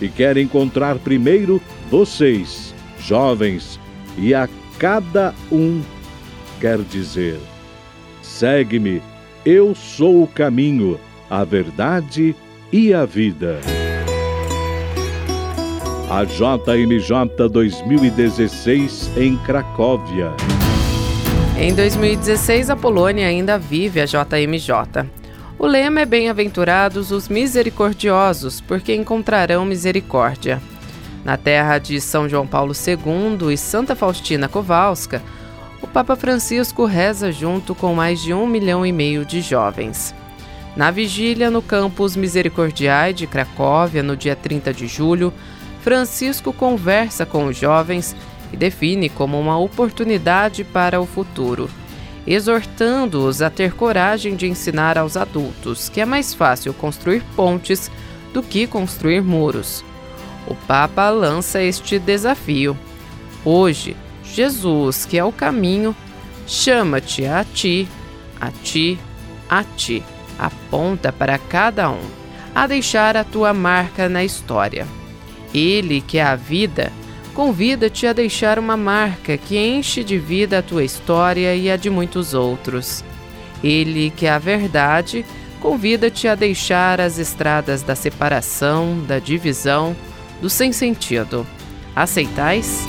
E quer encontrar primeiro vocês, jovens, e a cada um quer dizer: segue-me, eu sou o caminho, a verdade e a vida. A JMJ 2016 em Cracóvia. Em 2016, a Polônia ainda vive a JMJ. O lema é Bem-aventurados os misericordiosos, porque encontrarão misericórdia. Na terra de São João Paulo II e Santa Faustina Kowalska, o Papa Francisco reza junto com mais de um milhão e meio de jovens. Na vigília no campus Misericordiae de Cracóvia, no dia 30 de julho, Francisco conversa com os jovens e define como uma oportunidade para o futuro, exortando-os a ter coragem de ensinar aos adultos que é mais fácil construir pontes do que construir muros. O Papa lança este desafio. Hoje, Jesus, que é o caminho, chama-te a ti, a ti, a ti, aponta para cada um, a deixar a tua marca na história. Ele, que é a vida, convida-te a deixar uma marca que enche de vida a tua história e a de muitos outros. Ele, que é a verdade, convida-te a deixar as estradas da separação, da divisão, do sem sentido. Aceitais?